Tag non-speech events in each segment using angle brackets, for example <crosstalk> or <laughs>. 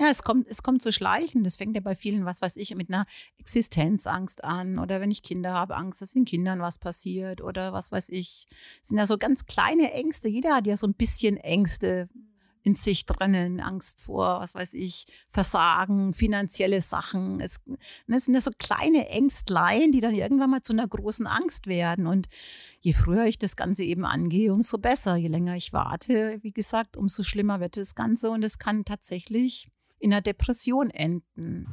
Ja, es kommt, es kommt so schleichen. Das fängt ja bei vielen, was weiß ich, mit einer Existenzangst an. Oder wenn ich Kinder habe, Angst, dass den Kindern was passiert. Oder was weiß ich. Es sind ja so ganz kleine Ängste. Jeder hat ja so ein bisschen Ängste in sich drinnen, Angst vor, was weiß ich, Versagen, finanzielle Sachen. Es, ne, es sind ja so kleine Ängstlein, die dann irgendwann mal zu einer großen Angst werden. Und je früher ich das Ganze eben angehe, umso besser. Je länger ich warte, wie gesagt, umso schlimmer wird das Ganze. Und es kann tatsächlich in einer Depression enden.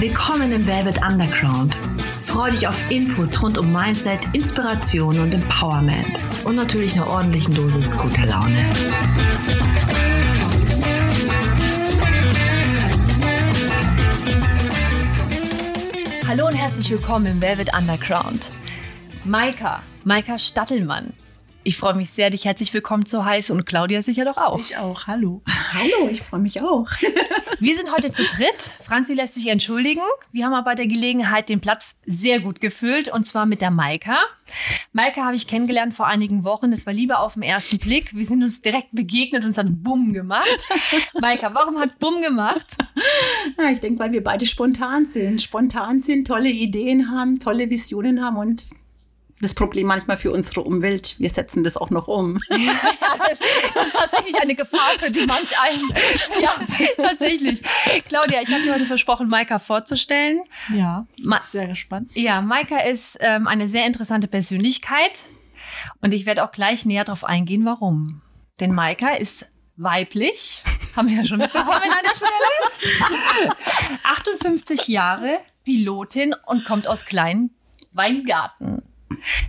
Willkommen im Velvet Underground. Freu dich auf Input rund um Mindset, Inspiration und Empowerment. Und natürlich einer ordentlichen Dosis guter Laune. Hallo und herzlich willkommen im Velvet Underground. Maika, Maika Stattelmann. Ich freue mich sehr, dich herzlich willkommen zu heißen und Claudia sicher doch auch. Ich auch, hallo. Hallo, ich freue mich auch. <laughs> Wir sind heute zu dritt. Franzi lässt sich entschuldigen. Wir haben aber bei der Gelegenheit den Platz sehr gut gefüllt und zwar mit der Maika. Maika habe ich kennengelernt vor einigen Wochen. Es war lieber auf den ersten Blick. Wir sind uns direkt begegnet und es hat Bumm gemacht. <laughs> Maika, warum hat Bumm gemacht? Ja, ich denke, weil wir beide spontan sind. Spontan sind, tolle Ideen haben, tolle Visionen haben und das Problem manchmal für unsere Umwelt. Wir setzen das auch noch um. <laughs> Ja, das, das, ist tatsächlich eine Gefahr für die manch einen. Ja, tatsächlich. Claudia, ich habe dir heute versprochen, Maika vorzustellen. Ja, Ma sehr gespannt. Ja, Maika ist ähm, eine sehr interessante Persönlichkeit und ich werde auch gleich näher darauf eingehen, warum. Denn Maika ist weiblich, haben wir ja schon mitbekommen an der Stelle. <laughs> 58 Jahre, Pilotin und kommt aus kleinen Weingarten.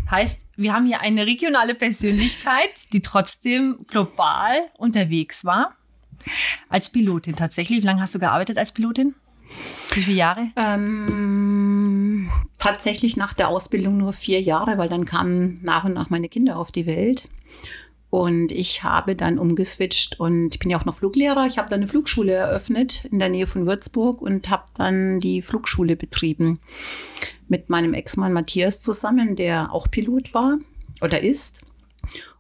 Heißt, wir haben hier eine regionale Persönlichkeit, die trotzdem global unterwegs war. Als Pilotin tatsächlich. Wie lange hast du gearbeitet als Pilotin? Wie viele Jahre? Ähm, tatsächlich nach der Ausbildung nur vier Jahre, weil dann kamen nach und nach meine Kinder auf die Welt. Und ich habe dann umgeswitcht und ich bin ja auch noch Fluglehrer. Ich habe dann eine Flugschule eröffnet in der Nähe von Würzburg und habe dann die Flugschule betrieben mit meinem Ex-Mann Matthias zusammen, der auch Pilot war oder ist.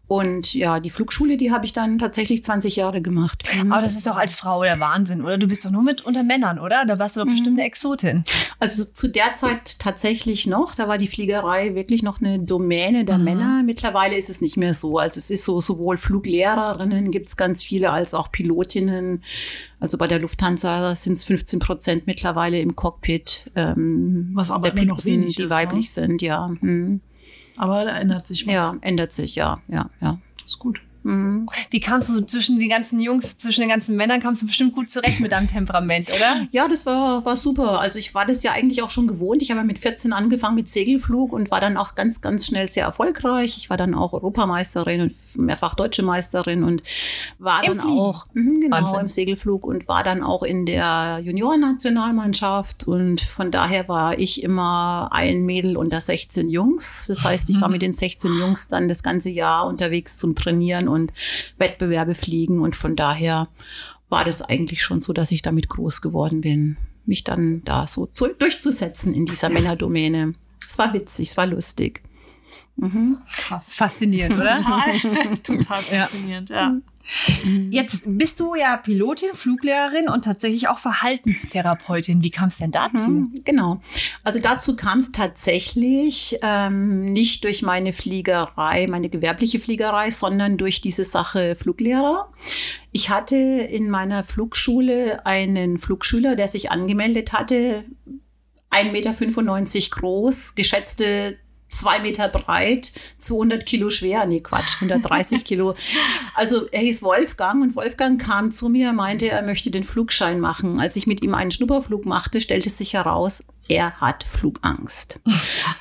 Und ja, die Flugschule, die habe ich dann tatsächlich 20 Jahre gemacht. Mhm. Aber das ist doch als Frau der Wahnsinn, oder? Du bist doch nur mit unter Männern, oder? Da warst du doch mhm. bestimmt eine Exotin. Also zu der Zeit tatsächlich noch. Da war die Fliegerei wirklich noch eine Domäne der mhm. Männer. Mittlerweile ist es nicht mehr so. Also es ist so, sowohl Fluglehrerinnen gibt es ganz viele, als auch Pilotinnen. Also bei der Lufthansa sind es 15 Prozent mittlerweile im Cockpit. Ähm, Was aber immer noch wenig die ist, weiblich ne? sind, ja. Hm. Aber da ändert sich was. Ja, ändert sich, ja, ja, ja. Das ist gut. Mhm. Wie kamst du zwischen den ganzen Jungs, zwischen den ganzen Männern, kamst du bestimmt gut zurecht mit deinem Temperament, oder? Ja, das war, war super. Also ich war das ja eigentlich auch schon gewohnt. Ich habe mit 14 angefangen mit Segelflug und war dann auch ganz, ganz schnell sehr erfolgreich. Ich war dann auch Europameisterin und mehrfach deutsche Meisterin und war Im dann Fliegen? auch mhm, genau Wahnsinn. im Segelflug und war dann auch in der Juniorennationalmannschaft und von daher war ich immer ein Mädel unter 16 Jungs. Das heißt, ich war mit den 16 Jungs dann das ganze Jahr unterwegs zum Trainieren und Wettbewerbe fliegen und von daher war das eigentlich schon so, dass ich damit groß geworden bin, mich dann da so zu, durchzusetzen in dieser Männerdomäne. Es war witzig, es war lustig. Mhm. Das ist faszinierend, oder? Total, <laughs> total Ja. faszinierend, ja. Jetzt bist du ja Pilotin, Fluglehrerin und tatsächlich auch Verhaltenstherapeutin. Wie kam es denn dazu? Mhm, Genau. Also dazu kam es tatsächlich ähm, nicht durch meine Fliegerei, meine gewerbliche Fliegerei, sondern durch diese Sache Fluglehrer. Ich hatte in meiner Flugschule einen Flugschüler, der sich angemeldet hatte, 1,95 Meter groß, geschätzte zwei Meter breit, 200 Kilo schwer. Nee, Quatsch, 130 Kilo. <laughs> Also er hieß Wolfgang und Wolfgang kam zu mir, meinte, er möchte den Flugschein machen. Als ich mit ihm einen Schnupperflug machte, stellte sich heraus, er hat Flugangst.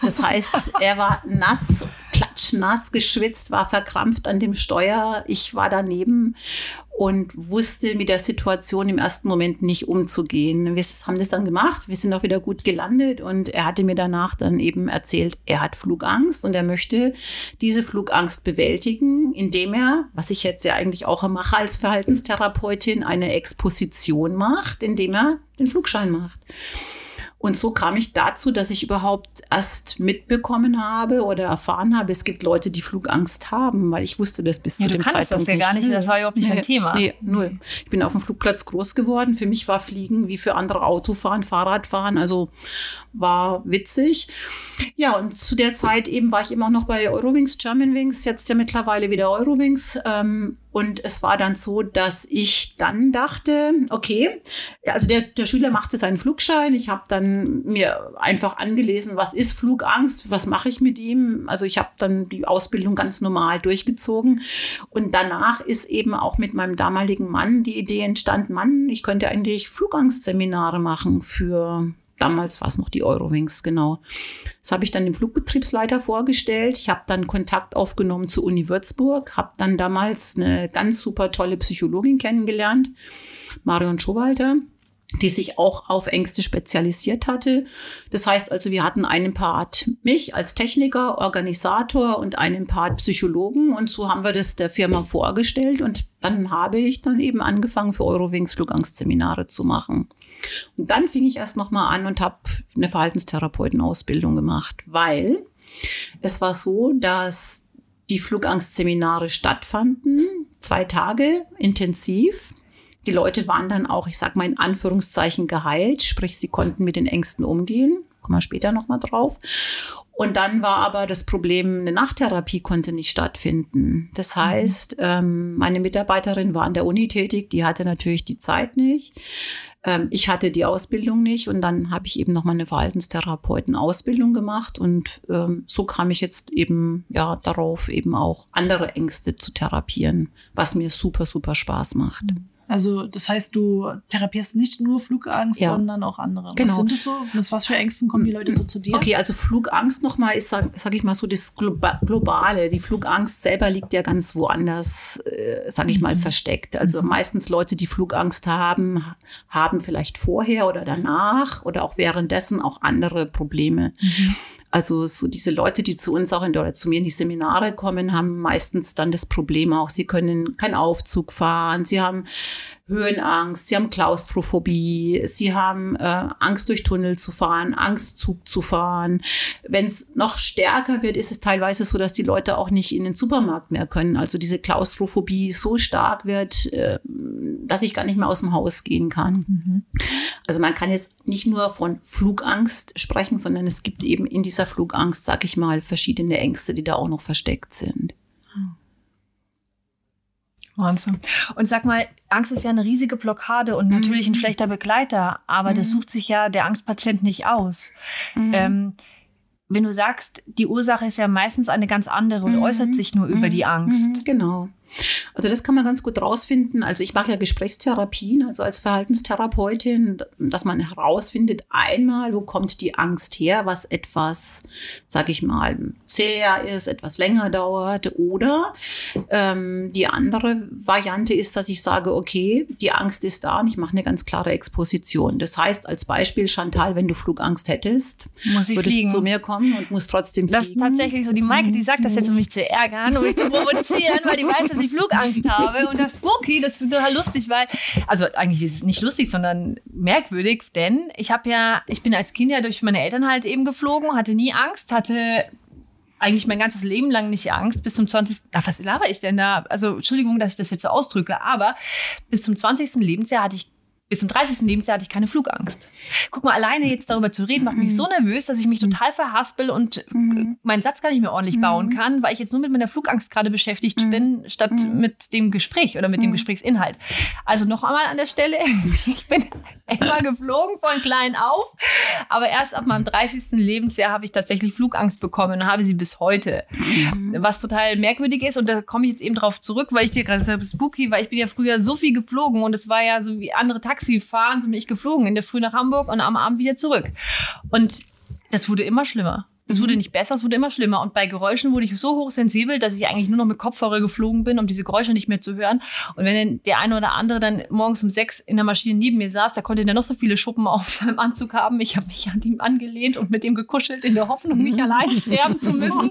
Das heißt, er war nass, klatschnass, geschwitzt, war verkrampft an dem Steuer. Ich war daneben und wusste mit der Situation im ersten Moment nicht umzugehen. Wir haben das dann gemacht, wir sind auch wieder gut gelandet und er hatte mir danach dann eben erzählt, er hat Flugangst und er möchte diese Flugangst bewältigen, indem er, was ich jetzt ja eigentlich auch mache als Verhaltenstherapeutin, eine Exposition macht, indem er den Flugschein macht. Und so kam ich dazu, dass ich überhaupt erst mitbekommen habe oder erfahren habe, es gibt Leute, die Flugangst haben, weil ich wusste das bis Ja, zu du dem kannst Zeitpunkt das ja gar nicht, das war überhaupt nicht Nee, Thema. Nee, null. Ich bin auf dem Flugplatz groß geworden. Für mich war Fliegen wie für andere Autofahren, Fahrradfahren, also war witzig. Ja, und zu der Zeit eben war ich immer noch bei Eurowings, Germanwings, jetzt ja mittlerweile wieder Eurowings. Ähm, und es war dann so, dass ich dann dachte, okay, also der, der Schüler machte seinen Flugschein. Ich habe dann mir einfach angelesen, was ist Flugangst, was mache ich mit ihm. Also ich habe dann die Ausbildung ganz normal durchgezogen. Und danach ist eben auch mit meinem damaligen Mann die Idee entstanden, Mann, ich könnte eigentlich Flugangstseminare machen für Damals war es noch die Eurowings, genau. Das habe ich dann dem Flugbetriebsleiter vorgestellt. Ich habe dann Kontakt aufgenommen zur Uni Würzburg, habe dann damals eine ganz super tolle Psychologin kennengelernt, Marion Schowalter, die sich auch auf Ängste spezialisiert hatte. Das heißt also, wir hatten einen Part mich als Techniker, Organisator und einen Part Psychologen und so haben wir das der Firma vorgestellt und dann habe ich dann eben angefangen für Eurowings Flugangstseminare zu machen. Und dann fing ich erst noch mal an und habe eine Verhaltenstherapeutenausbildung gemacht, weil es war so, dass die Flugangstseminare stattfanden, zwei Tage intensiv. Die Leute waren dann auch, ich sag mal in Anführungszeichen, geheilt, sprich, sie konnten mit den Ängsten umgehen. Kommen wir später noch mal drauf. Und dann war aber das Problem, eine Nachttherapie konnte nicht stattfinden. Das heißt, ähm, meine Mitarbeiterin war an der Uni tätig, die hatte natürlich die Zeit nicht. Ähm, ich hatte die Ausbildung nicht und dann habe ich eben noch mal eine Verhaltenstherapeutenausbildung gemacht und ähm, so kam ich jetzt eben ja darauf, eben auch andere Ängste zu therapieren, was mir super, super Spaß macht. Also, das heißt, du therapierst nicht nur Flugangst, Ja. sondern auch andere. Genau. Was sind das so? Mit was für Ängsten kommen die Leute so zu dir? Okay, also Flugangst nochmal ist, sag, sag ich mal so, das Globa Globale. Die Flugangst selber liegt ja ganz woanders, äh, sag ich mal, versteckt. Also meistens Leute, die Flugangst haben, haben vielleicht vorher oder danach oder auch währenddessen auch andere Probleme. Also so diese Leute, die zu uns auch in, oder zu mir in die Seminare kommen, haben meistens dann das Problem auch, sie können keinen Aufzug fahren, sie haben Höhenangst, sie haben Klaustrophobie, sie haben äh, Angst durch Tunnel zu fahren, Angst Zug zu fahren. Wenn es noch stärker wird, ist es teilweise so, dass die Leute auch nicht in den Supermarkt mehr können. Also diese Klaustrophobie so stark wird, äh, dass ich gar nicht mehr aus dem Haus gehen kann. Also man kann jetzt nicht nur von Flugangst sprechen, sondern es gibt eben in dieser Flugangst, sag ich mal, verschiedene Ängste, die da auch noch versteckt sind. Wahnsinn. Und sag mal, Angst ist ja eine riesige Blockade und natürlich ein schlechter Begleiter, aber das sucht sich ja der Angstpatient nicht aus. Ähm, wenn du sagst, die Ursache ist ja meistens eine ganz andere und äußert sich nur über die Angst. Mhm, genau. Also das kann man ganz gut rausfinden. Also ich mache ja Gesprächstherapien, also als Verhaltenstherapeutin, dass man herausfindet, einmal, wo kommt die Angst her, was etwas, sage ich mal, zäher ist, etwas länger dauert. Oder ähm, die andere Variante ist, dass ich sage, okay, die Angst ist da und ich mache eine ganz klare Exposition. Das heißt, als Beispiel, Chantal, wenn du Flugangst hättest, Muss ich würdest fliegen. du zu mir kommen und musst trotzdem Das fliegen. ist tatsächlich so. Die Maike, die sagt das jetzt, um mich zu ärgern, um mich zu <laughs> provozieren, weil die weiß, dass ich Flugangst <laughs> habe. Und das Spooky, das ist total lustig, weil, also eigentlich ist es nicht lustig, sondern merkwürdig, denn ich habe ja, ich bin als Kind ja durch meine Eltern halt eben geflogen, hatte nie Angst, hatte eigentlich mein ganzes Leben lang nicht Angst. Bis zum 20. Ach, was laber ich denn da? Also, Entschuldigung, dass ich das jetzt so ausdrücke, aber bis zum 20. Lebensjahr hatte ich bis zum 30. Lebensjahr hatte ich keine Flugangst. Guck mal, alleine jetzt darüber zu reden, macht mich so nervös, dass ich mich total verhaspel und meinen Satz gar nicht mehr ordentlich bauen kann, weil ich jetzt nur mit meiner Flugangst gerade beschäftigt bin, statt mit dem Gespräch oder mit dem Gesprächsinhalt. Also noch einmal an der Stelle, <laughs> ich bin immer geflogen von klein auf, aber erst ab meinem 30. Lebensjahr habe ich tatsächlich Flugangst bekommen und habe sie bis heute. Was total merkwürdig ist, und da komme ich jetzt eben drauf zurück, weil ich dir gerade sage, spooky, weil ich bin ja früher so viel geflogen und es war ja so wie andere Taxi fahren, so bin ich geflogen, in der Früh nach Hamburg und am Abend wieder zurück. Und das wurde immer schlimmer. Es wurde nicht besser, es wurde immer schlimmer. Und bei Geräuschen wurde ich so hochsensibel, dass ich eigentlich nur noch mit Kopfhörer geflogen bin, um diese Geräusche nicht mehr zu hören. Und wenn der eine oder andere dann morgens um sechs in der Maschine neben mir saß, da konnte der noch so viele Schuppen auf <laughs> seinem Anzug haben. Ich habe mich an ihm angelehnt und mit ihm gekuschelt, in der Hoffnung, nicht <laughs> allein sterben zu müssen.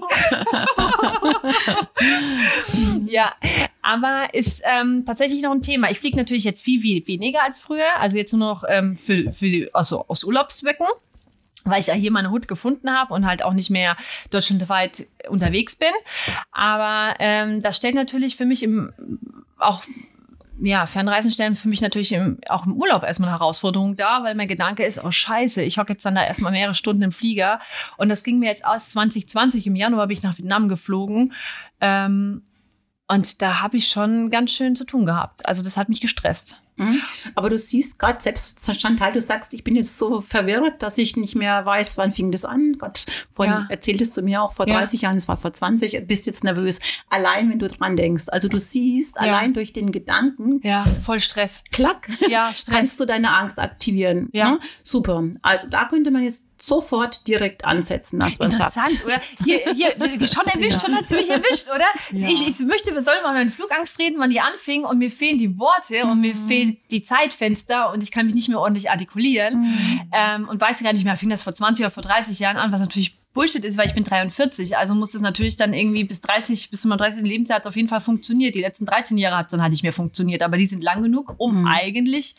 <laughs> ja, aber ist ähm, tatsächlich noch ein Thema. Ich fliege natürlich jetzt viel, viel weniger als früher. Also jetzt nur noch ähm, für, für also aus Urlaubszwecken weil ich ja hier meine Hut gefunden habe und halt auch nicht mehr deutschlandweit unterwegs bin. Aber ähm, das stellt natürlich für mich im, auch ja, Fernreisen stellen für mich natürlich im, auch im Urlaub erstmal eine Herausforderung dar, weil mein Gedanke ist, oh scheiße, ich hocke jetzt dann da erstmal mehrere Stunden im Flieger. Und das ging mir jetzt aus 2020, im Januar bin ich nach Vietnam geflogen. Ähm, und da habe ich schon ganz schön zu tun gehabt. Also das hat mich gestresst. Mhm. Aber du siehst gerade selbst, Chantal, du sagst, ich bin jetzt so verwirrt, dass ich nicht mehr weiß, wann fing das an. Gott, vorhin Ja. erzähltest du mir auch vor Ja. 30 Jahren, es war vor 20, bist jetzt nervös. Allein, wenn du dran denkst. Also du siehst, Ja. allein durch den Gedanken, Ja, voll Stress. klack, Ja, <laughs> Stress. kannst du deine Angst aktivieren. Ja. Ne? Super. Also da könnte man jetzt sofort direkt ansetzen, als Interessant, sagt. oder? Hier, hier, schon erwischt, schon hat sie mich erwischt, oder? Ja. Ich, ich möchte, wir sollen mal über Flugangst reden, wann die anfing und mir fehlen die Worte und mir fehlen die Zeitfenster und ich kann mich nicht mehr ordentlich artikulieren ähm, und weiß gar nicht mehr, fing das vor 20 oder vor 30 Jahren an, was natürlich Bullshit ist, weil ich bin 43, also muss das natürlich dann irgendwie bis 30, bis zu meinem 30. Lebensjahr hat es auf jeden Fall funktioniert. Die letzten 13 Jahre hat es dann halt nicht mehr funktioniert, aber die sind lang genug, um Mhm. eigentlich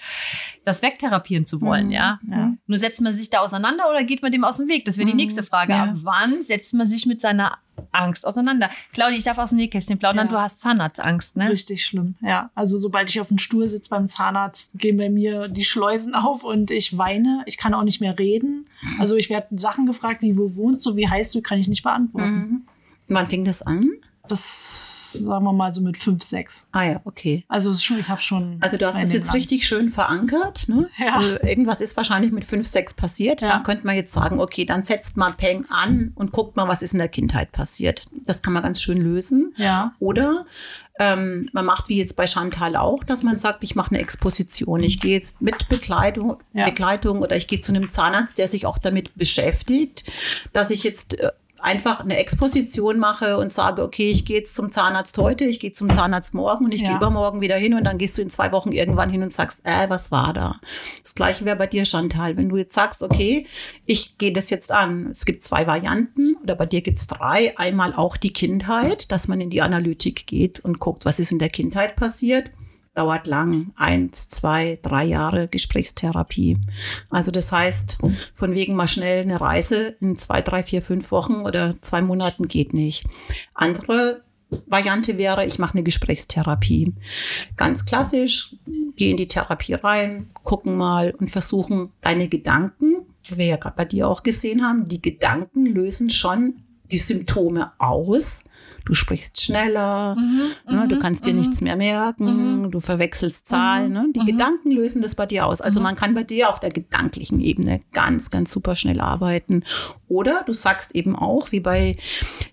das wegtherapieren zu wollen, Mhm. ja. Ja. Nur setzt man sich da auseinander oder geht man dem aus dem Weg? Das wäre die Mhm. nächste Frage. Ja. Ab wann setzt man sich mit seiner Angst auseinander? Claudia, ich darf aus dem Nähkästchen plaudern. Ja. Du hast Zahnarztangst, ne? Richtig schlimm, ja. Also sobald ich auf dem Stuhl sitze beim Zahnarzt, gehen bei mir die Schleusen auf und ich weine. Ich kann auch nicht mehr reden. Also ich werde Sachen gefragt, wie wo wohnst du, wie heißt du, kann ich nicht beantworten. Mhm. Wann fing das an? Das sagen wir mal so mit fünf, sechs. Ah ja, okay. Also es schon, ich habe schon. Also du hast das jetzt dran. richtig schön verankert. Ne? Ja. Also irgendwas ist wahrscheinlich mit fünf, sechs passiert. Ja. Dann könnte man jetzt sagen, okay, dann setzt mal Peng an und guckt mal, was ist in der Kindheit passiert. Das kann man ganz schön lösen. Ja. Oder ähm, man macht wie jetzt bei Chantal auch, dass man sagt, ich mache eine Exposition. Ich gehe jetzt mit Bekleidung, Ja. Begleitung oder ich gehe zu einem Zahnarzt, der sich auch damit beschäftigt, dass ich jetzt äh, einfach eine Exposition mache und sage, okay, ich gehe jetzt zum Zahnarzt heute, ich gehe zum Zahnarzt morgen und ich Ja. gehe übermorgen wieder hin und dann gehst du in zwei Wochen irgendwann hin und sagst, äh, was war da? Das gleiche wäre bei dir, Chantal. Wenn du jetzt sagst, okay, ich gehe das jetzt an. Es gibt zwei Varianten oder bei dir gibt es drei. Einmal auch die Kindheit, dass man in die Analytik geht und guckt, was ist in der Kindheit passiert. Dauert lang, eins, zwei, drei Jahre Gesprächstherapie. Also das heißt, von wegen mal schnell eine Reise in zwei, drei, vier, fünf Wochen oder zwei Monaten geht nicht. Andere Variante wäre, ich mache eine Gesprächstherapie. Ganz klassisch, gehe in die Therapie rein, gucken mal und versuchen deine Gedanken, wie wir ja gerade bei dir auch gesehen haben, die Gedanken lösen schon die Symptome aus. Du sprichst schneller, ne, du kannst dir nichts mehr merken, du verwechselst Zahlen. Ne? Die Gedanken lösen das bei dir aus. Also man kann bei dir auf der gedanklichen Ebene ganz, ganz super schnell arbeiten. Oder du sagst eben auch, wie bei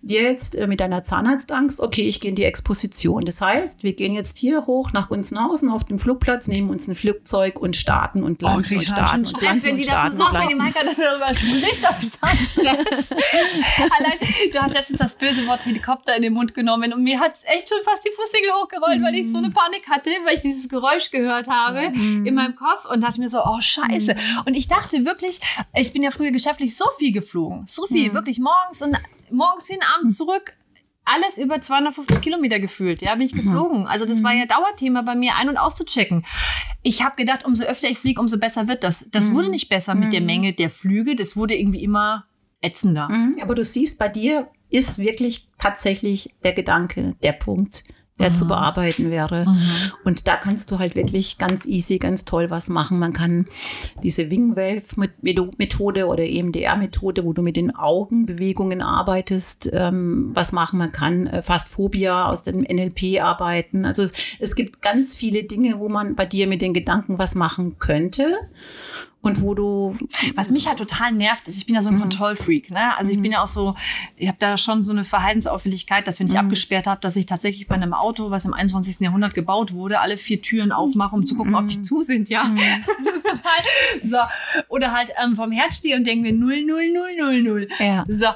dir jetzt äh, mit deiner Zahnarztangst, okay, ich gehe in die Exposition. Das heißt, wir gehen jetzt hier hoch nach Gunzenhausen auf dem Flugplatz, nehmen uns ein Flugzeug und starten und landen krieg und starten und Stress, landen wenn und die das sagt, wenn die. Maika darüber spricht, ich Stress. <laughs> Allein, du hast letztens das böse Wort Helikopter in den Mund genommen und mir hat es echt schon fast die Fußnägel hochgerollt, weil ich so eine Panik hatte, weil ich dieses Geräusch gehört habe in meinem Kopf und dachte mir so, oh scheiße. Und ich dachte wirklich, ich bin ja früher geschäftlich so viel geflogen, so viel, wirklich morgens und morgens hin, abends zurück. Alles über 250 Kilometer gefühlt, ja, bin ich geflogen. Also das war ja Dauerthema bei mir, ein- und auszuchecken. Ich habe gedacht, umso öfter ich fliege, umso besser wird das. Das wurde nicht besser mit der Menge der Flüge, das wurde irgendwie immer ätzender. Mhm, Aber du siehst, bei dir ist wirklich tatsächlich der Gedanke, der Punkt, der zu bearbeiten wäre. Und da kannst du halt wirklich ganz easy, ganz toll was machen. Man kann diese Wing-Wave-Methode oder EMDR-Methode, wo du mit den Augenbewegungen arbeitest, ähm, was machen. Man kann äh, fast Phobia aus dem NLP arbeiten. Also es, es gibt ganz viele Dinge, wo man bei dir mit den Gedanken was machen könnte. Und wo du. Was mich halt total nervt, ist, ich bin ja so ein Mhm. Kontrollfreak. Ne? Also ich bin ja auch so, ich habe da schon so eine Verhaltensauffälligkeit, dass wenn ich Mhm. abgesperrt habe, dass ich tatsächlich bei einem Auto, was im 21. Jahrhundert gebaut wurde, alle vier Türen aufmache, um zu gucken, ob die zu sind. Ja, <laughs> das ist total so. Oder halt ähm, vom Herd stehe und denke mir 0, 0, 0, 0, 0. Ja. So.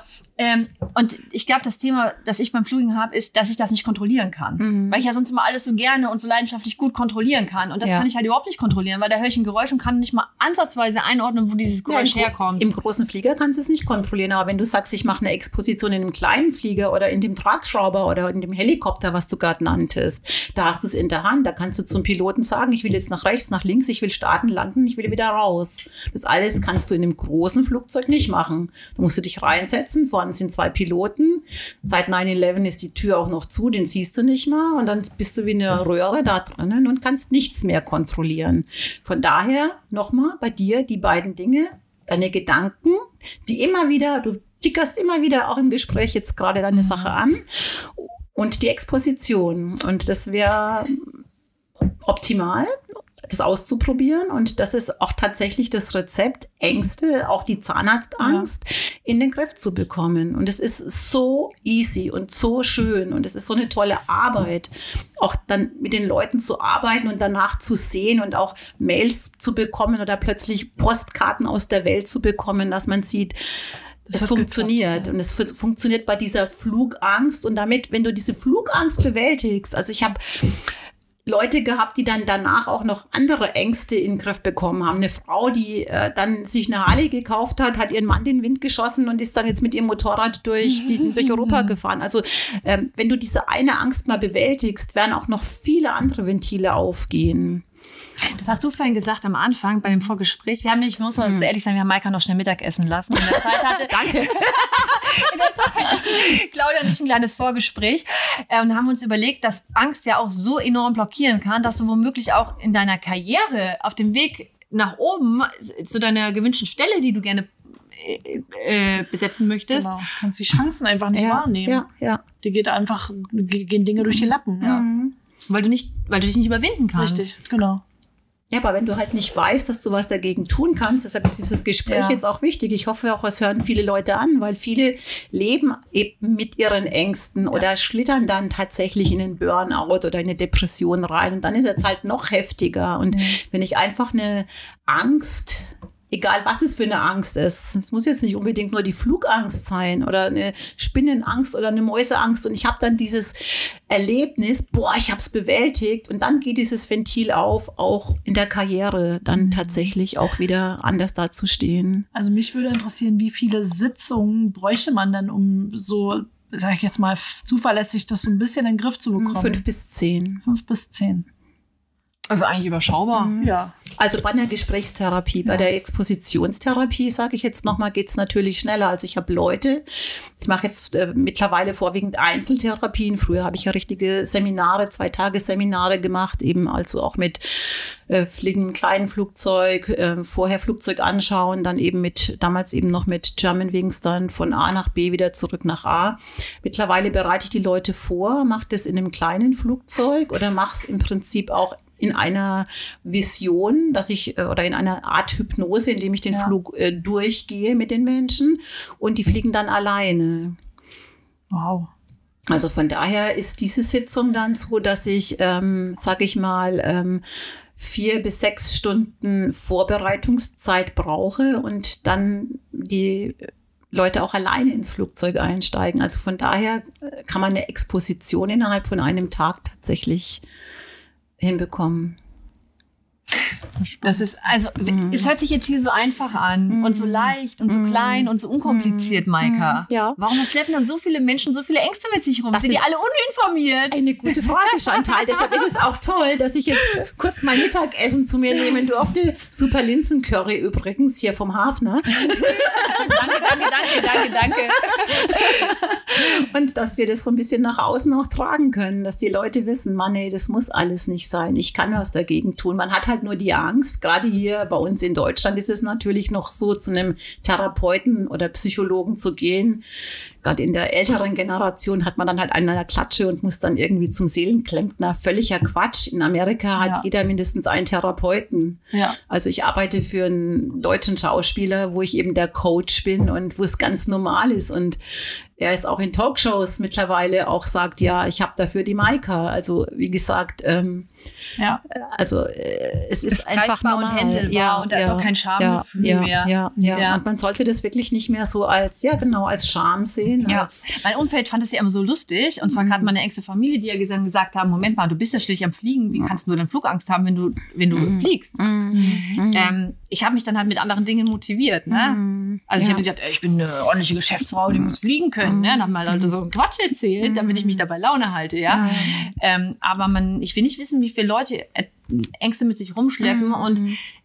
Ähm, und ich glaube, das Thema, das ich beim Fliegen habe, ist, dass ich das nicht kontrollieren kann. Mhm. Weil ich ja sonst immer alles so gerne und so leidenschaftlich gut kontrollieren kann. Und das Ja. kann ich halt überhaupt nicht kontrollieren, weil da höre ich ein Geräusch und kann nicht mal ansatzweise einordnen, wo dieses Geräusch Ja, im, herkommt. Im großen Flieger kannst du es nicht kontrollieren, aber wenn du sagst, ich mache eine Exposition in einem kleinen Flieger oder in dem Tragschrauber oder in dem Helikopter, was du gerade nanntest, da hast du es in der Hand. Da kannst du zum Piloten sagen, ich will jetzt nach rechts, nach links, ich will starten, landen, ich will wieder raus. Das alles kannst du in einem großen Flugzeug nicht machen. Da musst du dich reinsetzen, vorne sind zwei Piloten. Seit 9-11 ist die Tür auch noch zu, den siehst du nicht mal und dann bist du wie eine Röhre da drinnen und kannst nichts mehr kontrollieren. Von daher nochmal bei dir die beiden Dinge, deine Gedanken, die immer wieder, du tickerst immer wieder auch im Gespräch jetzt gerade deine Sache an und die Exposition. Und das wäre optimal, das auszuprobieren. Und das ist auch tatsächlich das Rezept, Ängste, auch die Zahnarztangst, in den Griff zu bekommen. Und es ist so easy und so schön. Und es ist so eine tolle Arbeit, auch dann mit den Leuten zu arbeiten und danach zu sehen und auch Mails zu bekommen oder plötzlich Postkarten aus der Welt zu bekommen, dass man sieht, Das es funktioniert geklappt, ja. und es fu- funktioniert bei dieser Flugangst und damit, wenn du diese Flugangst bewältigst, also ich habe Leute gehabt, die dann danach auch noch andere Ängste in den Griff bekommen haben. Eine Frau, die äh, dann sich eine Harley gekauft hat, hat ihren Mann den Wind geschossen und ist dann jetzt mit ihrem Motorrad durch, die, <laughs> durch Europa gefahren. Also ähm, wenn du diese eine Angst mal bewältigst, werden auch noch viele andere Ventile aufgehen. Das hast du vorhin gesagt am Anfang bei dem Vorgespräch. Wir haben nämlich, wir muss man ehrlich sein, wir haben Maika noch schnell Mittagessen lassen. In der Zeit <laughs> hatte, Danke. <laughs> in der Zeit, Claudia und ich ein kleines Vorgespräch äh, und haben uns überlegt, dass Angst ja auch so enorm blockieren kann, dass du womöglich auch in deiner Karriere auf dem Weg nach oben zu deiner gewünschten Stelle, die du gerne äh, äh, besetzen möchtest, Genau. Kannst die Chancen einfach nicht wahrnehmen. ja, ja. Die geht einfach, ge- gehen Dinge durch die Lappen. Ja. weil du nicht, weil du dich nicht überwinden kannst. Richtig, genau. Ja, aber wenn du halt nicht weißt, dass du was dagegen tun kannst, deshalb ist dieses Gespräch Ja. jetzt auch wichtig. Ich hoffe auch, es hören viele Leute an, weil viele leben eben mit ihren Ängsten oder schlittern dann tatsächlich in den Burnout oder in eine Depression rein. Und dann ist es halt noch heftiger. Und wenn ich einfach eine Angst egal was es für eine Angst ist. Es muss jetzt nicht unbedingt nur die Flugangst sein oder eine Spinnenangst oder eine Mäuseangst. Und ich habe dann dieses Erlebnis, boah, ich habe es bewältigt. Und dann geht dieses Ventil auf, auch in der Karriere dann tatsächlich auch wieder anders dazustehen. Also mich würde interessieren, wie viele Sitzungen bräuchte man denn, um so, sag ich jetzt mal, zuverlässig das so ein bisschen in den Griff zu bekommen? Fünf bis zehn. Fünf bis zehn. Also eigentlich überschaubar. Ja. Also bei einer Gesprächstherapie, bei der Expositionstherapie, sage ich jetzt nochmal, geht's natürlich schneller. Also ich habe Leute, ich mache jetzt äh, mittlerweile vorwiegend Einzeltherapien. Früher habe ich ja richtige Seminare, zwei Tage Seminare gemacht, eben also auch mit äh, Fliegen im kleinen Flugzeug, äh, vorher Flugzeug anschauen, dann eben mit, damals eben noch mit Germanwings dann von A nach B wieder zurück nach A. Mittlerweile bereite ich die Leute vor, mache das in einem kleinen Flugzeug oder mache es im Prinzip auch in einer Vision, dass ich äh, oder in einer Art Hypnose, indem ich den Ja. Flug äh, durchgehe mit den Menschen und die fliegen dann alleine. Wow. Also von daher ist diese Sitzung dann so, dass ich, ähm, sag ich mal, ähm, vier bis sechs Stunden Vorbereitungszeit brauche und dann die Leute auch alleine ins Flugzeug einsteigen. Also von daher äh, kann man eine Exposition innerhalb von einem Tag tatsächlich hinbekommen. Das ist, also, es hört sich jetzt hier so einfach an und so leicht und so klein und so unkompliziert, Maika. Ja. Warum schleppen dann so viele Menschen so viele Ängste mit sich rum? Das Sind die alle uninformiert? Eine gute Frage, Chantal. <laughs> Deshalb ist es auch toll, dass ich jetzt kurz mein Mittagessen zu mir nehmen durfte. Super Linsencurry übrigens hier vom Hafner. danke, danke, danke, danke, danke. <laughs> Und dass wir das so ein bisschen nach außen auch tragen können, dass die Leute wissen, Mann, nee, das muss alles nicht sein. Ich kann was dagegen tun. Man hat halt nur die Angst. Gerade hier bei uns in Deutschland ist es natürlich noch so, zu einem Therapeuten oder Psychologen zu gehen. gerade in der älteren Generation hat man dann halt der Klatsche und muss dann irgendwie zum Seelenklempner. Völliger Quatsch. In Amerika hat Ja. jeder mindestens einen Therapeuten. Ja. Also ich arbeite für einen deutschen Schauspieler, wo ich eben der Coach bin und wo es ganz normal ist. Und er ist auch in Talkshows mittlerweile auch sagt, ja, ich habe dafür die Maika. Also wie gesagt, ähm, Ja. also äh, es ist Ist einfach greifbar und händelbar und da ist auch kein Schamgefühl ja, mehr. Ja, ja, Ja. Und man sollte das wirklich nicht mehr so als, ja genau, als Scham sehen. Ja, Als, mein Umfeld fand es ja immer so lustig. Und zwar gerade meine engste Familie, die ja gesagt, gesagt haben, Moment mal, du bist ja schließlich am Fliegen. Wie kannst du denn Flugangst haben, wenn du, wenn du fliegst? Ähm, ich habe mich dann halt mit anderen Dingen motiviert. Ne? Also ich Ja. habe mir gedacht, ey, ich bin eine ordentliche Geschäftsfrau, die muss fliegen können. Ne? Dann haben wir Leute so einen Quatsch erzählt, damit ich mich dabei Laune halte. Ja? Ähm, aber man, ich will nicht wissen, wie viele Leute äh, Ängste mit sich rumschleppen und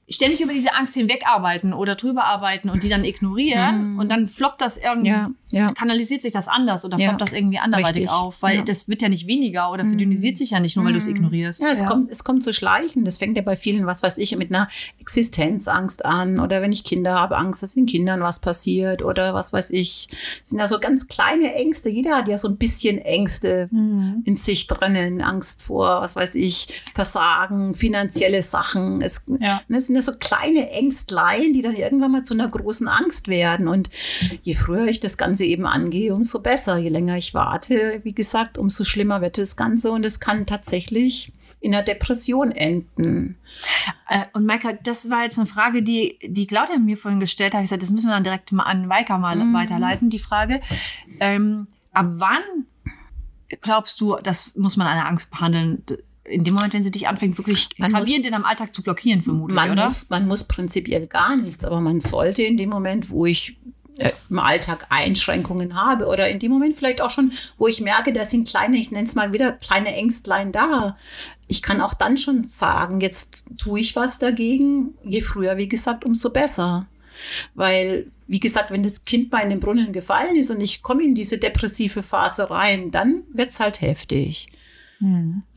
ständig über diese Angst hinwegarbeiten oder drüber arbeiten und die dann ignorieren und dann floppt das irgendwie, Ja, ja. kanalisiert sich das anders oder Ja, floppt das irgendwie anderweitig richtig, auf, weil ja. das wird ja nicht weniger oder verdünnisiert sich ja nicht nur, weil du es ignorierst. Ja, es. Kommt, es kommt zu schleichen. Das fängt ja bei vielen, was weiß ich, mit einer Existenzangst an. Oder wenn ich Kinder habe, Angst, dass den Kindern was passiert. Oder was weiß ich. Das sind ja so ganz kleine Ängste. Jeder hat ja so ein bisschen Ängste in sich drinnen. Angst vor, was weiß ich, Versagen, finanzielle Sachen. Es, Ja. ne, es sind ja so kleine Ängstlein, die dann irgendwann mal zu einer großen Angst werden. Und je früher ich das Ganze eben angehe, umso besser. Je länger ich warte, wie gesagt, umso schlimmer wird das Ganze. Und es kann tatsächlich in einer Depression enden. Äh, und Maika, das war jetzt eine Frage, die, die Claudia mir vorhin gestellt hat. Ich gesagt, das müssen wir dann direkt mal an Maika mal Mhm. weiterleiten, die Frage. Ähm, ab wann glaubst du, das muss man eine Angst behandeln? In dem Moment, wenn sie dich anfängt, wirklich Man muss- gravierend in deinem Alltag zu blockieren, vermutlich, Man oder? muss, man muss prinzipiell gar nichts, aber man sollte in dem Moment, wo ich im Alltag Einschränkungen habe oder in dem Moment vielleicht auch schon, wo ich merke, da sind kleine, ich nenne es mal wieder, kleine Ängstlein da. Ich kann auch dann schon sagen, jetzt tue ich was dagegen. Je früher, wie gesagt, umso besser. Weil, wie gesagt, wenn das Kind mal in den Brunnen gefallen ist und ich komme in diese depressive Phase rein, dann wird's halt heftig.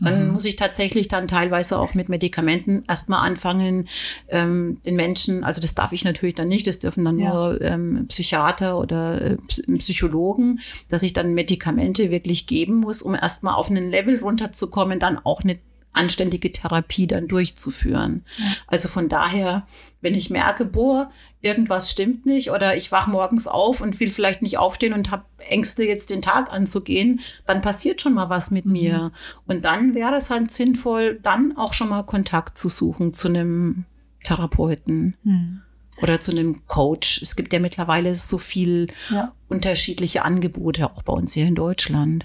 Dann muss ich tatsächlich dann teilweise auch mit Medikamenten erstmal anfangen, ähm, den Menschen, also das darf ich natürlich dann nicht, das dürfen dann Ja. nur ähm, Psychiater oder äh, Ps- Psychologen, dass ich dann Medikamente wirklich geben muss, um erstmal auf einen Level runterzukommen, dann auch eine anständige Therapie dann durchzuführen. Also von daher, wenn ich merke, boah, irgendwas stimmt nicht oder ich wach morgens auf und will vielleicht nicht aufstehen und habe Ängste, jetzt den Tag anzugehen, dann passiert schon mal was mit mir. Und dann wäre es halt sinnvoll, dann auch schon mal Kontakt zu suchen zu einem Therapeuten oder zu einem Coach. Es gibt ja mittlerweile so viel Ja. unterschiedliche Angebote, auch bei uns hier in Deutschland.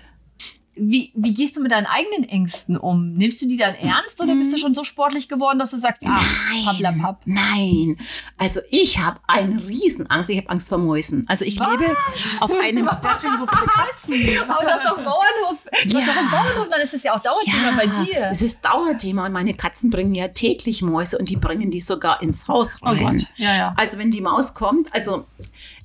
Wie, wie gehst du mit deinen eigenen Ängsten um? Nimmst du die dann ernst oder bist du schon so sportlich geworden, dass du sagst, ah, papplapapp? Nein, also ich habe eine Riesenangst. Ich habe Angst vor Mäusen. Also ich lebe auf einem. <laughs> Deswegen so viele Katzen. Aber das ist auch Bauernhof. Du hast auch einen Bauernhof, dann ist es ja auch Dauerthema bei dir. Es ist Dauerthema und meine Katzen bringen ja täglich Mäuse und die bringen die sogar ins Haus Oh rein. Gott. Ja, ja. Also wenn die Maus kommt, also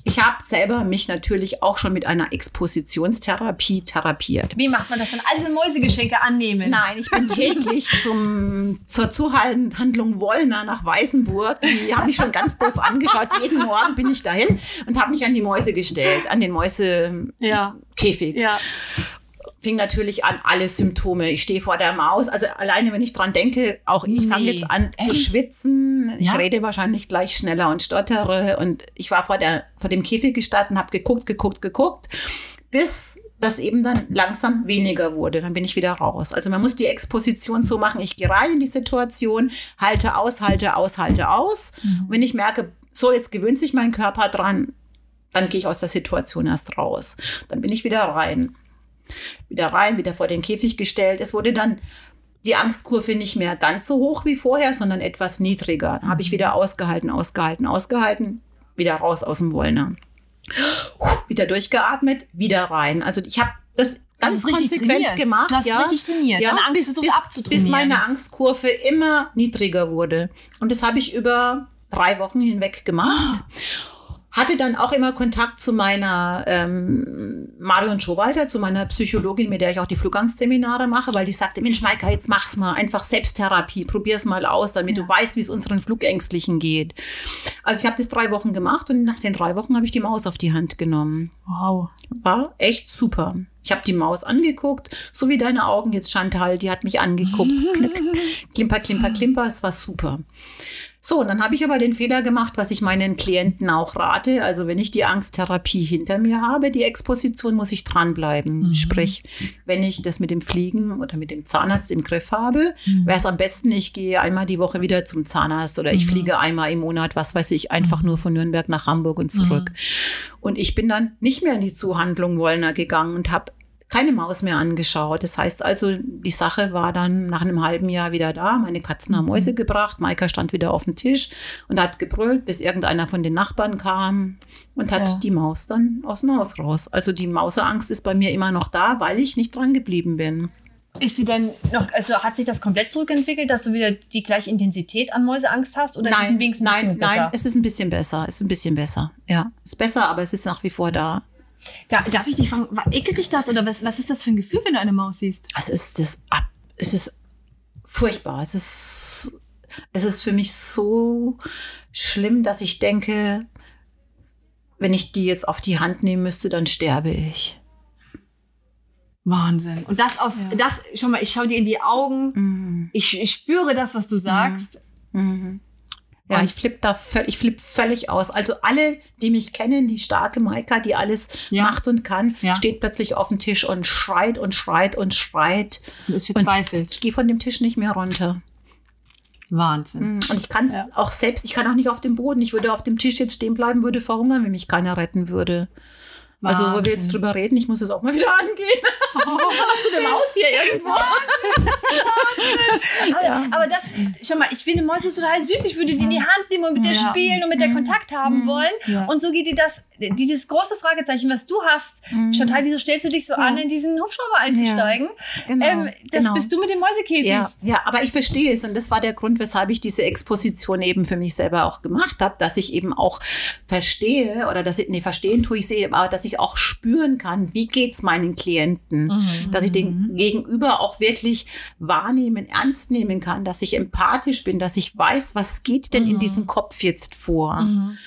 ich habe selber mich natürlich auch schon mit einer Expositionstherapie therapiert. Wie macht man das dann? Alte Mäusegeschenke annehmen. Nein, ich bin täglich <laughs> zum, zur Zuhandlung Wollner nach Weißenburg. Die haben mich schon ganz doof angeschaut. Jeden Morgen bin ich dahin und habe mich an die Mäuse gestellt, an den Mäusekäfig. Ja. Ja. Fing natürlich an, alle Symptome. Ich stehe vor der Maus. Also alleine, wenn ich dran denke, auch ich fange Nee. jetzt an zu Echt? schwitzen. Ich Ja? rede wahrscheinlich gleich schneller und stottere. Und ich war vor, der, vor dem Käfig gestanden, habe geguckt, geguckt, geguckt, bis das eben dann langsam weniger wurde. Dann bin ich wieder raus. Also man muss die Exposition so machen, ich gehe rein in die Situation, halte aus, halte aus, halte aus. Und wenn ich merke, so jetzt gewöhnt sich mein Körper dran, dann gehe ich aus der Situation erst raus. Dann bin ich wieder rein. Wieder rein, wieder vor den Käfig gestellt. Es wurde dann die Angstkurve nicht mehr ganz so hoch wie vorher, sondern etwas niedriger. Habe ich wieder ausgehalten, ausgehalten, ausgehalten, wieder raus aus dem Wollner. Wieder durchgeatmet, wieder rein. Also ich habe das Das ganz richtig konsequent trainiert. gemacht. Du hast ja. richtig trainiert, Ja, deine Angst bis, bis, abzutrainieren. bis meine Angstkurve immer niedriger wurde. Und das habe ich über drei Wochen hinweg gemacht. Hatte dann auch immer Kontakt zu meiner ähm, Marion Schowalter, zu meiner Psychologin, mit der ich auch die Flugangstseminare mache, weil die sagte, Mensch, Maika, jetzt mach's mal, einfach Selbsttherapie, probier's mal aus, damit ja. du weißt, wie es unseren Flugängstlichen geht. Also ich habe das drei Wochen gemacht und nach den drei Wochen habe ich die Maus auf die Hand genommen. Wow. War echt super. Ich habe die Maus angeguckt, so wie deine Augen jetzt, Chantal, die hat mich angeguckt. klimper, klimper, klimper, es war super. So, und dann habe ich aber den Fehler gemacht, was ich meinen Klienten auch rate. Also wenn ich die Angsttherapie hinter mir habe, die Exposition, muss ich dranbleiben. Mhm. Sprich, wenn ich das mit dem Fliegen oder mit dem Zahnarzt im Griff habe, mhm. wäre es am besten, ich gehe einmal die Woche wieder zum Zahnarzt oder ich mhm. fliege einmal im Monat, was weiß ich, einfach mhm. nur von Nürnberg nach Hamburg und zurück. Mhm. Und ich bin dann nicht mehr in die Zuhandlung Wollner gegangen und habe keine Maus mehr angeschaut. Das heißt also, die Sache war dann nach einem halben Jahr wieder da. Meine Katzen haben Mäuse mhm. gebracht. Maika stand wieder auf dem Tisch und hat gebrüllt, bis irgendeiner von den Nachbarn kam und hat ja. die Maus dann aus dem Haus raus. Also die Mauseangst ist bei mir immer noch da, weil ich nicht dran geblieben bin. Ist sie denn noch, also hat sich das komplett zurückentwickelt, dass du wieder die gleiche Intensität an Mäuseangst hast? Oder nein, ist es ein nein, bisschen besser? Nein, es ist ein bisschen besser. Es ist ein bisschen besser. Ja, es ist besser, aber es ist nach wie vor da. Da, darf ich dich fragen, ekelt dich das oder was, was ist das für ein Gefühl, wenn du eine Maus siehst? Es ist das, es ist furchtbar. Es ist, es ist für mich so schlimm, dass ich denke, wenn ich die jetzt auf die Hand nehmen müsste, dann sterbe ich. Wahnsinn. Und das aus, ja. das, schau mal, ich schaue dir in die Augen, mhm. ich, ich spüre das, was du sagst. Mhm. Mhm. Ja, ich flippe da völlig, ich flipp völlig aus. Also alle, die mich kennen, die starke Maika, die alles ja. macht und kann, ja. steht plötzlich auf dem Tisch und schreit und schreit und schreit. Und ist verzweifelt. ich gehe von dem Tisch nicht mehr runter. Wahnsinn. Mm, und ich kann es ja. auch selbst, ich kann auch nicht auf dem Boden. Ich würde auf dem Tisch jetzt stehen bleiben, würde verhungern, wenn mich keiner retten würde. Wahnsinn. Also, wo wir jetzt drüber reden, ich muss es auch mal wieder angehen. <laughs> Oh, hast du eine Maus hier irgendwo? aber, ja. aber das, schau mal, ich finde Mäuse total süß. Ich würde die in die Hand nehmen und mit der ja. spielen und mit der mhm. Kontakt haben mhm. wollen. Ja. Und so geht dir das, dieses große Fragezeichen, was du hast, mhm. Chantal, wieso stellst du dich so an, in diesen Hubschrauber einzusteigen? Genau. Ähm, das genau. bist du mit dem Mäusekäfig. Ja. ja, aber ich verstehe es. Und das war der Grund, weshalb ich diese Exposition eben für mich selber auch gemacht habe, dass ich eben auch verstehe oder dass ich, nee, verstehen tue ich sehe, aber dass ich ich auch spüren kann, wie geht es meinen Klienten, mhm. dass ich den Gegenüber auch wirklich wahrnehmen, ernst nehmen kann, dass ich empathisch bin, dass ich weiß, was geht denn mhm. in diesem Kopf jetzt vor. Mhm.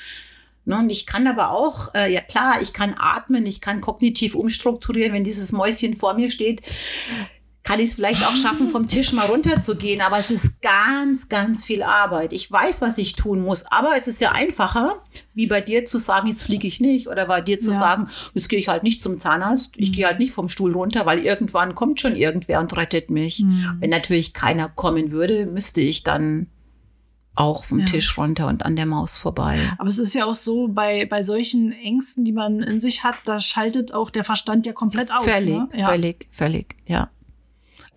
Ne, und ich kann aber auch, äh, ja klar, ich kann atmen, ich kann kognitiv umstrukturieren, wenn dieses Mäuschen vor mir steht kann ich es vielleicht auch schaffen, vom Tisch mal runterzugehen. Aber es ist ganz, ganz viel Arbeit. Ich weiß, was ich tun muss. Aber es ist ja einfacher, wie bei dir zu sagen, jetzt fliege ich nicht. Oder bei dir zu ja. sagen, jetzt gehe ich halt nicht zum Zahnarzt. Ich mhm. gehe halt nicht vom Stuhl runter, weil irgendwann kommt schon irgendwer und rettet mich. Mhm. Wenn natürlich keiner kommen würde, müsste ich dann auch vom ja. Tisch runter und an der Maus vorbei. Aber es ist ja auch so, bei, bei solchen Ängsten, die man in sich hat, da schaltet auch der Verstand ja komplett aus. Völlig, ne? ja. völlig, völlig, ja.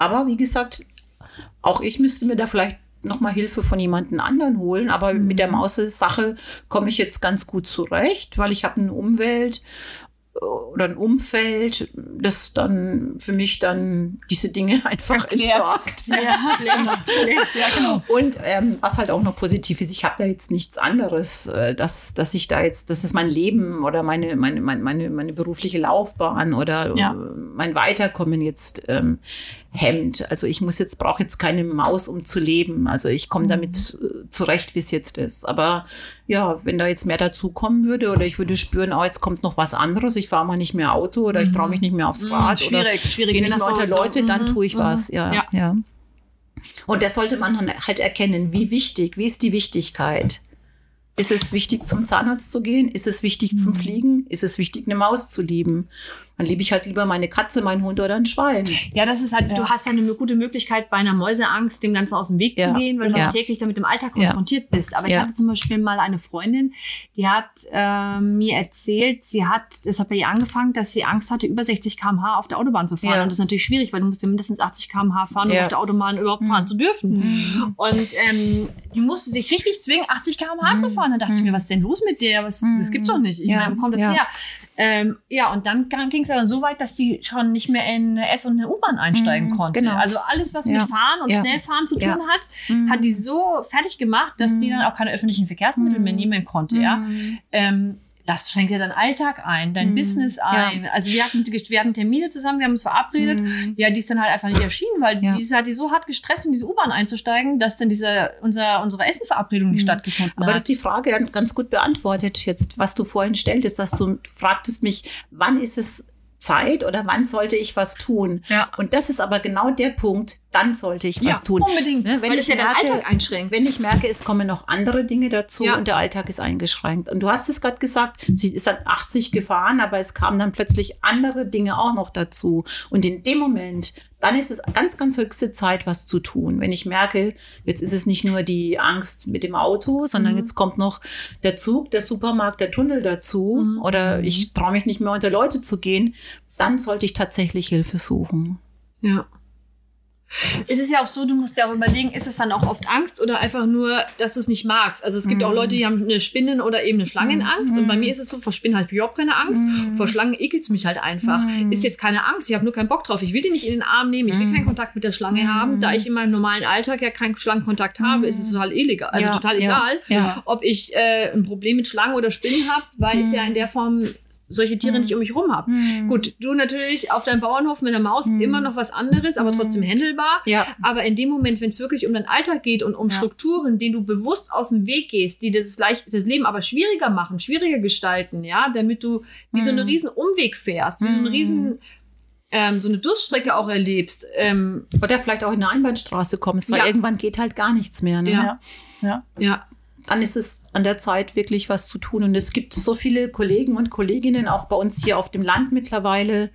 Aber wie gesagt, auch ich müsste mir da vielleicht nochmal Hilfe von jemandem anderen holen. Aber mhm. mit der Maus-Sache komme ich jetzt ganz gut zurecht, weil ich habe eine Umwelt oder ein Umfeld, das dann für mich dann diese Dinge <laughs> einfach Erklärt. entsorgt. Ja, <laughs> ja, genau. Und ähm, was halt auch noch positiv ist, ich habe da jetzt nichts anderes, äh, dass, dass ich da jetzt, das ist mein Leben oder meine, meine, meine, meine, meine berufliche Laufbahn oder ja. mein Weiterkommen jetzt ähm, hemmt. Also ich muss jetzt, brauche jetzt keine Maus, um zu leben. Also ich komme damit mhm. äh, zurecht, wie es jetzt ist. Aber ja, wenn da jetzt mehr dazu kommen würde oder ich würde spüren, oh, jetzt kommt noch was anderes, ich fahre mal nicht mehr Auto oder mhm. ich traue mich nicht mehr aufs mhm, Rad mhm, schwierig, oder schwierig, wenn das Leute, Leute, so, dann mhm, tue ich was. Ja, ja, ja. Und das sollte man halt erkennen, wie wichtig, wie ist die Wichtigkeit. Ist es wichtig, zum Zahnarzt zu gehen? Ist es wichtig, zum Fliegen? Ist es wichtig, eine Maus zu lieben? Dann liebe ich halt lieber meine Katze, meinen Hund oder ein Schwein. Ja, das ist halt, ja. du hast ja eine gute Möglichkeit, bei einer Mäuseangst dem Ganzen aus dem Weg ja. zu gehen, weil du ja. täglich damit im Alltag konfrontiert bist. Aber ich hatte zum Beispiel mal eine Freundin, die hat äh, mir erzählt, sie hat, das hat bei ihr angefangen, dass sie Angst hatte, über 60 km/h auf der Autobahn zu fahren. Und das ist natürlich schwierig, weil du musst ja mindestens 80 km/h fahren, um auf der Autobahn überhaupt mhm. fahren zu dürfen. Mhm. Und ähm, die musste sich richtig zwingen, 80 km/h mhm. zu fahren. Da dachte ich mir, mhm. was ist denn los mit der? Was, Das gibt's doch nicht. Ich meine, wo kommt das her? Ähm, ja, und dann ging es aber so weit, dass die schon nicht mehr in eine S- und eine U-Bahn einsteigen mhm, konnte. Genau. Also alles, was ja. mit Fahren und ja. Schnellfahren zu tun ja. hat, mhm. hat die so fertig gemacht, dass mhm. die dann auch keine öffentlichen Verkehrsmittel mehr mhm. nehmen konnte. Ja. Mhm. Ähm, das schränkt ja deinen Alltag ein, dein Business ein. Also wir hatten, wir hatten Termine zusammen, wir haben uns verabredet. Ja, die ist dann halt einfach nicht erschienen, weil Ja. die ist halt die so hart gestresst, in diese U-Bahn einzusteigen, dass dann diese, unser, unsere Essensverabredung nicht stattgefunden Aber hat. das ist die Frage ganz, gut beantwortet jetzt, was du vorhin stelltest, dass du fragtest mich, wann ist es Zeit oder wann sollte ich was tun? Ja. Und das ist aber genau der Punkt, dann sollte ich was ja, tun. unbedingt. Ne, wenn weil ich ja merke- Alltag einschränkt. Wenn ich merke, es kommen noch andere Dinge dazu Ja. und der Alltag ist eingeschränkt. Und du hast es gerade gesagt, sie ist an 80 gefahren, aber es kamen dann plötzlich andere Dinge auch noch dazu. Und in dem Moment, dann ist es ganz, ganz höchste Zeit, was zu tun. Wenn ich merke, jetzt ist es nicht nur die Angst mit dem Auto, sondern jetzt kommt noch der Zug, der Supermarkt, der Tunnel dazu oder ich traue mich nicht mehr unter Leute zu gehen, dann sollte ich tatsächlich Hilfe suchen. Ja. Es ist ja auch so, du musst ja auch überlegen, ist es dann auch oft Angst oder einfach nur, dass du es nicht magst? Also es gibt ja auch Leute, die haben eine Spinnen- oder eben eine Schlangenangst. Und bei mir ist es so, vor Spinnen habe ich überhaupt keine Angst. Vor Schlangen ekelt es mich halt einfach. Ist jetzt keine Angst, ich habe nur keinen Bock drauf. Ich will die nicht in den Arm nehmen, ich will keinen Kontakt mit der Schlange haben. Da ich in meinem normalen Alltag ja keinen Schlangenkontakt habe, ist es total illegal. Also Ja, total ja, egal, ja. ob ich äh, ein Problem mit Schlangen oder Spinnen habe, weil ich ja in der Form solche Tiere nicht um mich rum habe. Gut, du natürlich auf deinem Bauernhof mit einer Maus immer noch was anderes, aber trotzdem handelbar. Ja. Aber in dem Moment, wenn es wirklich um deinen Alltag geht und um Ja. Strukturen, denen du bewusst aus dem Weg gehst, die das, leicht, das Leben aber schwieriger machen, schwieriger gestalten, ja, damit du wie so eine riesen Umweg fährst, wie so eine riesen ähm, so eine Durststrecke auch erlebst. Ähm, Oder vielleicht auch in eine Einbahnstraße kommst, weil Ja. irgendwann geht halt gar nichts mehr. Ne? Ja. Ja. Ja. Dann ist es an der Zeit, wirklich was zu tun. Und es gibt so viele Kollegen und Kolleginnen, auch bei uns hier auf dem Land mittlerweile,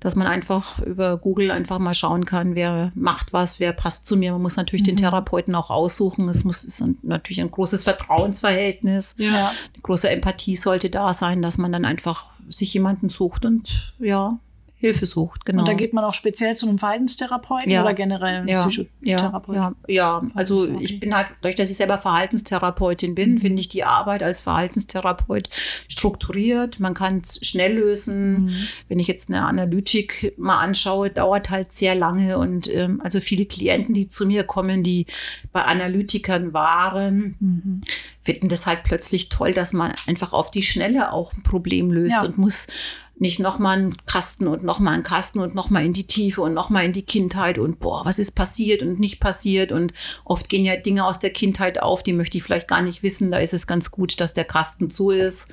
dass man einfach über Google einfach mal schauen kann, wer macht was, wer passt zu mir. Man muss natürlich den Therapeuten auch aussuchen. Es muss ist natürlich ein großes Vertrauensverhältnis. Ja. Eine große Empathie sollte da sein, dass man dann einfach sich jemanden sucht und ja, Hilfe sucht. Genau. Und da geht man auch speziell zu einem Verhaltenstherapeuten Ja. oder generell einem ja, ja, Psychotherapeuten. ja, ja, also ich bin halt, dadurch, dass ich selber Verhaltenstherapeutin Mhm. bin, finde ich die Arbeit als Verhaltenstherapeut strukturiert. Man kann es schnell lösen. Mhm. Wenn ich jetzt eine Analytik mal anschaue, dauert halt sehr lange. Und ähm, also viele Klienten, die zu mir kommen, die bei Analytikern waren, Mhm. finden das halt plötzlich toll, dass man einfach auf die Schnelle auch ein Problem löst und muss nicht nochmal einen Kasten und nochmal einen Kasten und nochmal in die Tiefe und nochmal in die Kindheit und boah, was ist passiert und nicht passiert und oft gehen ja Dinge aus der Kindheit auf, die möchte ich vielleicht gar nicht wissen. Da ist es ganz gut, dass der Kasten zu ist.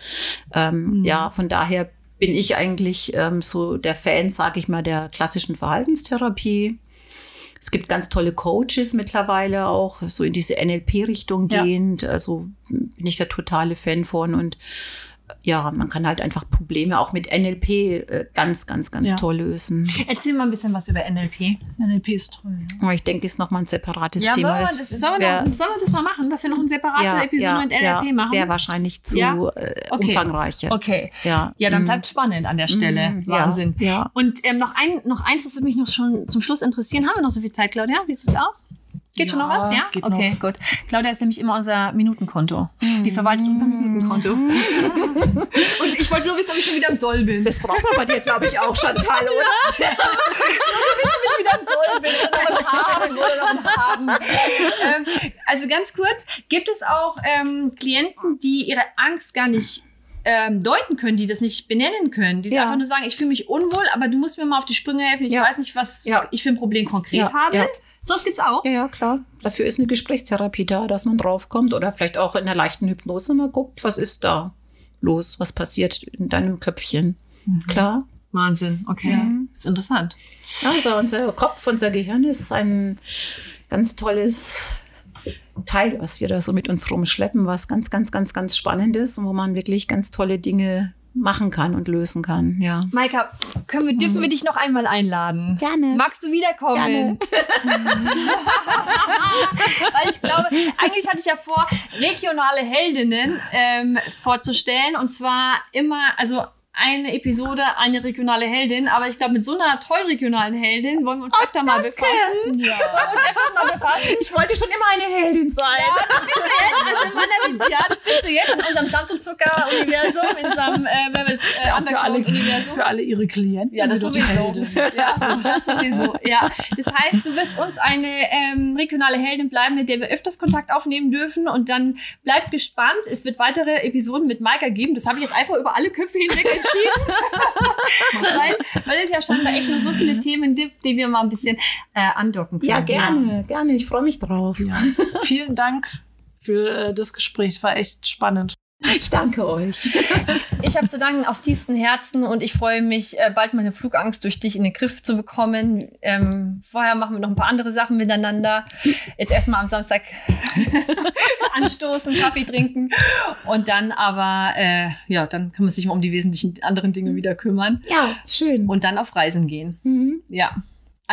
Ähm, Ja, von daher bin ich eigentlich ähm, so der Fan, sage ich mal, der klassischen Verhaltenstherapie. Es gibt ganz tolle Coaches mittlerweile auch, so in diese NLP-Richtung Ja. gehend. Also bin ich der totale Fan von. Und ja, man kann halt einfach Probleme auch mit NLP äh, ganz, ganz, ganz Ja. toll lösen. Erzähl mal ein bisschen was über NLP. NLP ist toll. Ja. Aber ich denke, ist nochmal ein separates Ja, Thema. Das das, sollen, wir noch, sollen wir das mal machen, dass wir noch eine separate ja, Episode mit NLP ja, machen? Wäre wahrscheinlich zu äh, Okay. umfangreich jetzt. Okay. Ja, Ja, dann Mm. bleibt spannend an der Stelle. Ja, Wahnsinn. ja. Und ähm, noch, ein, noch eins, das würde mich noch schon zum Schluss interessieren. Haben wir noch so viel Zeit, Claudia? Wie sieht's aus? Geht schon Ja, noch was? Ja? geht okay, gut. Claudia ist nämlich immer unser Minutenkonto. Die verwaltet unser Minutenkonto. <laughs> Und ich wollte nur wissen, ob ich schon wieder im Soll bin. Das braucht man bei dir, glaube ich, auch, Chantal, oder? <laughs> ob ich wieder im Soll bin oder noch Haben oder noch Haben. Ähm, also ganz kurz, gibt es auch ähm, Klienten, die ihre Angst gar nicht ähm, deuten können, die das nicht benennen können, die Ja. einfach nur sagen, ich fühle mich unwohl, aber du musst mir mal auf die Sprünge helfen, ich Ja. weiß nicht, was Ja. ich für ein Problem konkret habe. So was gibt's auch. Ja, ja, klar. Dafür ist eine Gesprächstherapie da, dass man draufkommt oder vielleicht auch in der leichten Hypnose mal guckt, was ist da los, was passiert in deinem Köpfchen. Klar. Wahnsinn, okay. Ja. Ist interessant. Also unser Kopf, unser Gehirn ist ein ganz tolles Teil, was wir da so mit uns rumschleppen, was ganz, ganz, ganz, ganz spannend ist und wo man wirklich ganz tolle Dinge machen kann und lösen kann. Ja. Maika, können wir, dürfen wir dich noch einmal einladen? Gerne. Magst du wiederkommen? Gerne. <laughs> <laughs> Weil ich glaube, eigentlich hatte ich ja vor, regionale Heldinnen ähm, vorzustellen. Und zwar immer, also eine Episode, eine regionale Heldin, aber ich glaube, mit so einer tollen regionalen Heldin wollen wir uns öfter mal befassen. Ja. Wollen wir uns öfter mal befassen. Ich wollte schon immer eine Heldin sein. Ja, das bist du jetzt, also in meiner, ja, das bist du jetzt in unserem Sand- und Zucker-Universum, in unserem äh, äh, Für alle, Underground-Universum. für alle ihre Klienten. Ja, das die sowieso. Ja, so, das sowieso. Ja. Das heißt, du wirst uns eine ähm, regionale Heldin bleiben, mit der wir öfters Kontakt aufnehmen dürfen. Und dann bleibt gespannt. Es wird weitere Episoden mit Maika geben. Das habe ich jetzt einfach über alle Köpfe hinweg entschieden. <laughs> weil, weil es ja scheinbar echt noch so viele Themen gibt, die wir mal ein bisschen äh, andocken können. Ja, gerne, gerne. Ich freue mich drauf. Ja. Vielen Dank für äh, das Gespräch. War echt spannend. Ich danke euch. Ich habe zu danken aus tiefstem Herzen und ich freue mich, äh, bald meine Flugangst durch dich in den Griff zu bekommen. Ähm, vorher machen wir noch ein paar andere Sachen miteinander. Jetzt erstmal am Samstag <laughs> anstoßen, Kaffee trinken und dann aber, äh, ja, dann kann man sich mal um die wesentlichen anderen Dinge wieder kümmern Ja, schön. und dann auf Reisen gehen. Mhm. Ja.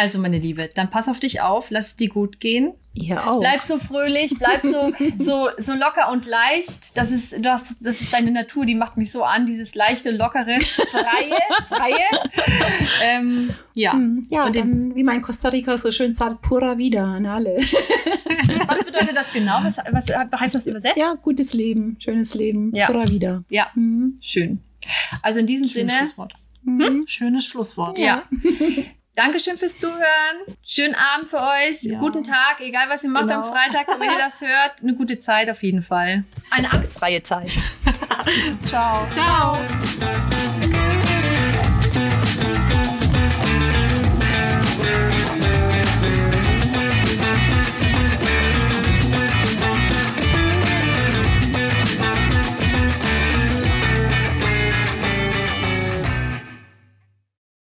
Also, meine Liebe, dann pass auf dich auf, lass es dir gut gehen. Ihr auch. Bleib so fröhlich, bleib so, <laughs> so, so locker und leicht. Das ist, du hast, das ist deine Natur, die macht mich so an, dieses leichte, lockere, freie, <laughs> freie. Ähm, ja. Mhm. Ja, Und dann, wie man in Costa Rica so schön sagt, pura vida an alle. <laughs> Was bedeutet das genau? Was, was heißt das übersetzt? Ja, gutes Leben, schönes Leben, Ja. pura vida. Ja, Mhm. schön. Also in diesem Schönes Sinne, Schlusswort. Mhm. Schönes Schlusswort. ja. Dankeschön fürs Zuhören. Schönen Abend für euch. Ja. Guten Tag, egal was ihr macht am Genau. Freitag, wenn ihr das hört. Eine gute Zeit auf jeden Fall. Eine angstfreie Zeit. <laughs> Ciao. Ciao.